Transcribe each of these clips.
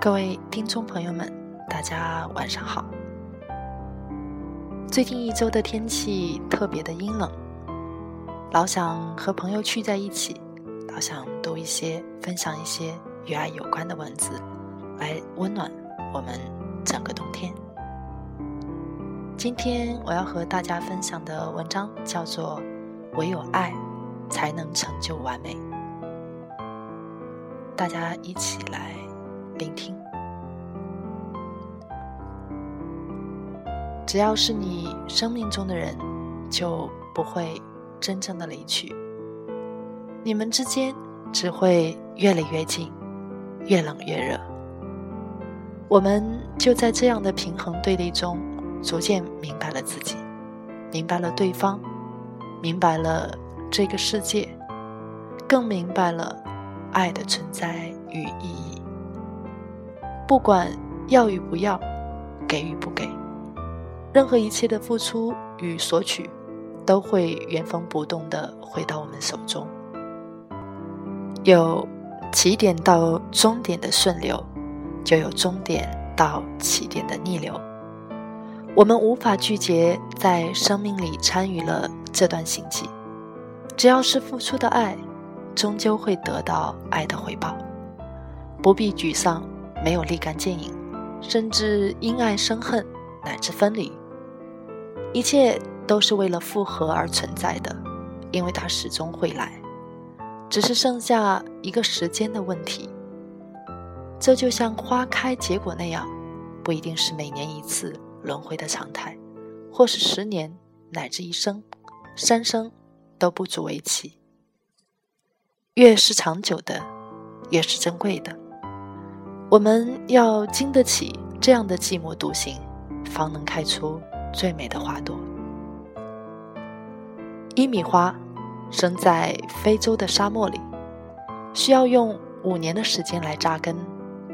各位听众朋友们，大家晚上好。最近一周的天气特别的阴冷，老想和朋友聚在一起，老想读一些、分享一些与爱有关的文字，来温暖我们整个冬天。今天我要和大家分享的文章叫做《唯有爱才能成就完美》，大家一起来。聆听，只要是你生命中的人，就不会真正的离去。你们之间只会越来越近，越冷越热。我们就在这样的平衡对立中，逐渐明白了自己，明白了对方，明白了这个世界，更明白了爱的存在与意义。不管要与不要，给与不给，任何一切的付出与索取，都会原封不动的回到我们手中。有起点到终点的顺流，就有终点到起点的逆流。我们无法拒绝在生命里参与了这段行迹，只要是付出的爱，终究会得到爱的回报，不必沮丧。没有立竿见影，甚至因爱生恨，乃至分离，一切都是为了复合而存在的，因为它始终会来，只是剩下一个时间的问题。这就像花开结果那样，不一定是每年一次轮回的常态，或是十年乃至一生、三生都不足为奇。越是长久的，越是珍贵的。我们要经得起这样的寂寞独行，方能开出最美的花朵。一米花生在非洲的沙漠里，需要用五年的时间来扎根，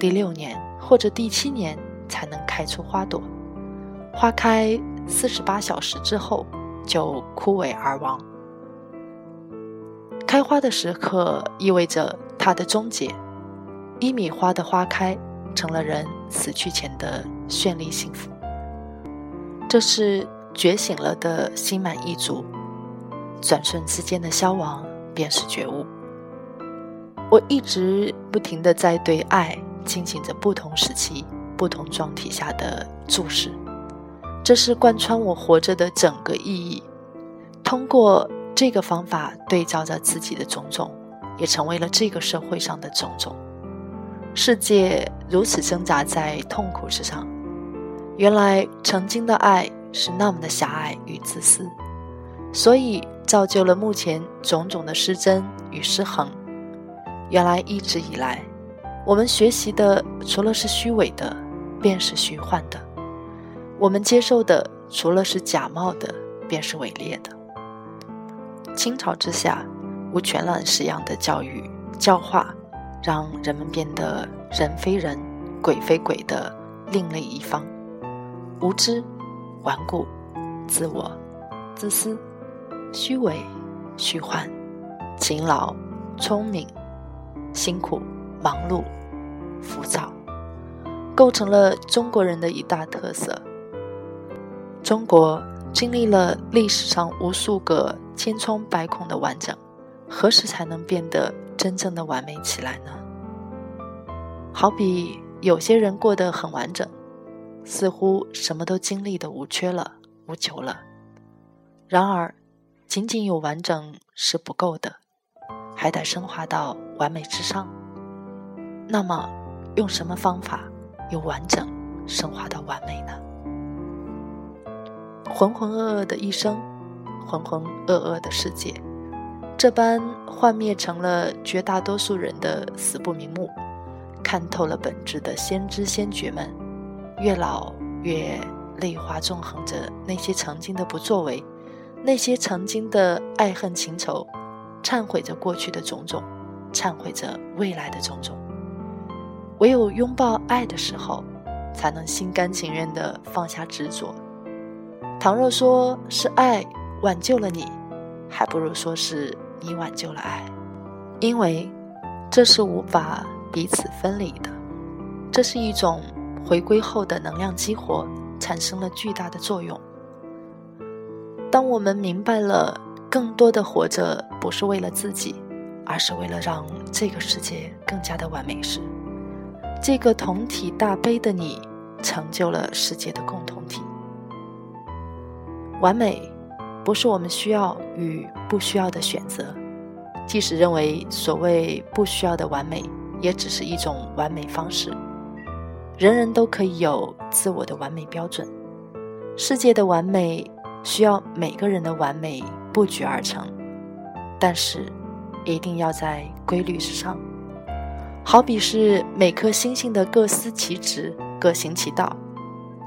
第六年或者第七年才能开出花朵。花开四十八小时之后就枯萎而亡。开花的时刻意味着它的终结。一米花的花开，成了人死去前的绚丽幸福。这是觉醒了的心满意足，转瞬之间的消亡便是觉悟。我一直不停的在对爱进行着不同时期、不同状体下的注视，这是贯穿我活着的整个意义。通过这个方法对照着自己的种种，也成为了这个社会上的种种。世界如此挣扎在痛苦之上，原来曾经的爱是那么的狭隘与自私，所以造就了目前种种的失真与失衡。原来一直以来，我们学习的除了是虚伪的，便是虚幻的；我们接受的除了是假冒的，便是伪劣的。清朝之下，无全览式样的教育教化。让人们变得人非人、鬼非鬼的另类一方，无知、顽固、自我、自私、虚伪、虚幻、勤劳、聪明、辛苦、忙碌、浮躁，构成了中国人的一大特色。中国经历了历史上无数个千疮百孔的完整，何时才能变得？真正的完美起来呢？好比有些人过得很完整，似乎什么都经历的无缺了、无求了。然而，仅仅有完整是不够的，还得升华到完美之上。那么，用什么方法由完整升华到完美呢？浑浑噩噩的一生，浑浑噩噩的世界。这般幻灭成了绝大多数人的死不瞑目。看透了本质的先知先觉们，越老越泪花纵横着那些曾经的不作为，那些曾经的爱恨情仇，忏悔着过去的种种，忏悔着未来的种种。唯有拥抱爱的时候，才能心甘情愿地放下执着。倘若说是爱挽救了你，还不如说是你挽救了爱，因为这是无法彼此分离的。这是一种回归后的能量激活，产生了巨大的作用。当我们明白了更多的活着不是为了自己，而是为了让这个世界更加的完美时，这个同体大悲的你，成就了世界的共同体。完美，不是我们需要与不需要的选择。即使认为所谓不需要的完美，也只是一种完美方式。人人都可以有自我的完美标准。世界的完美需要每个人的完美布局而成，但是一定要在规律之上。好比是每颗星星的各司其职，各行其道，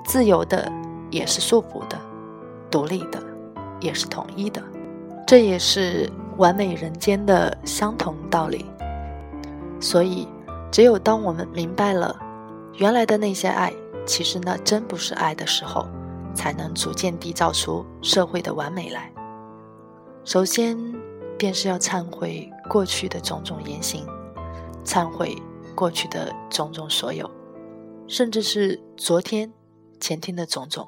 自由的也是束缚的。独立的，也是统一的，这也是完美人间的相同道理。所以，只有当我们明白了原来的那些爱，其实那真不是爱的时候，才能逐渐缔造出社会的完美来。首先，便是要忏悔过去的种种言行，忏悔过去的种种所有，甚至是昨天、前天的种种，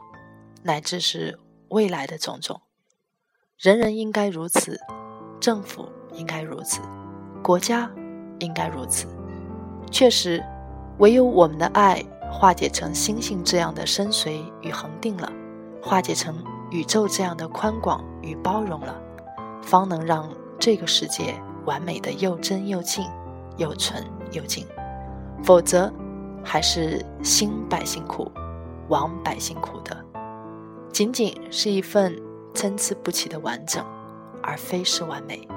乃至是。未来的种种，人人应该如此，政府应该如此，国家应该如此。确实，唯有我们的爱化解成星星这样的深邃与恒定了，化解成宇宙这样的宽广与包容了，方能让这个世界完美的又真又净，又纯又净。否则，还是兴百姓苦，亡百姓苦的。仅仅是一份参差不齐的完整，而非是完美。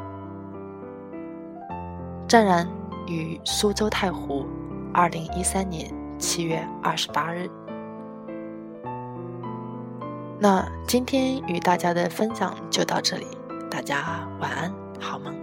湛然于苏州太湖，二零一三年七月二十八日。那今天与大家的分享就到这里，大家晚安，好梦。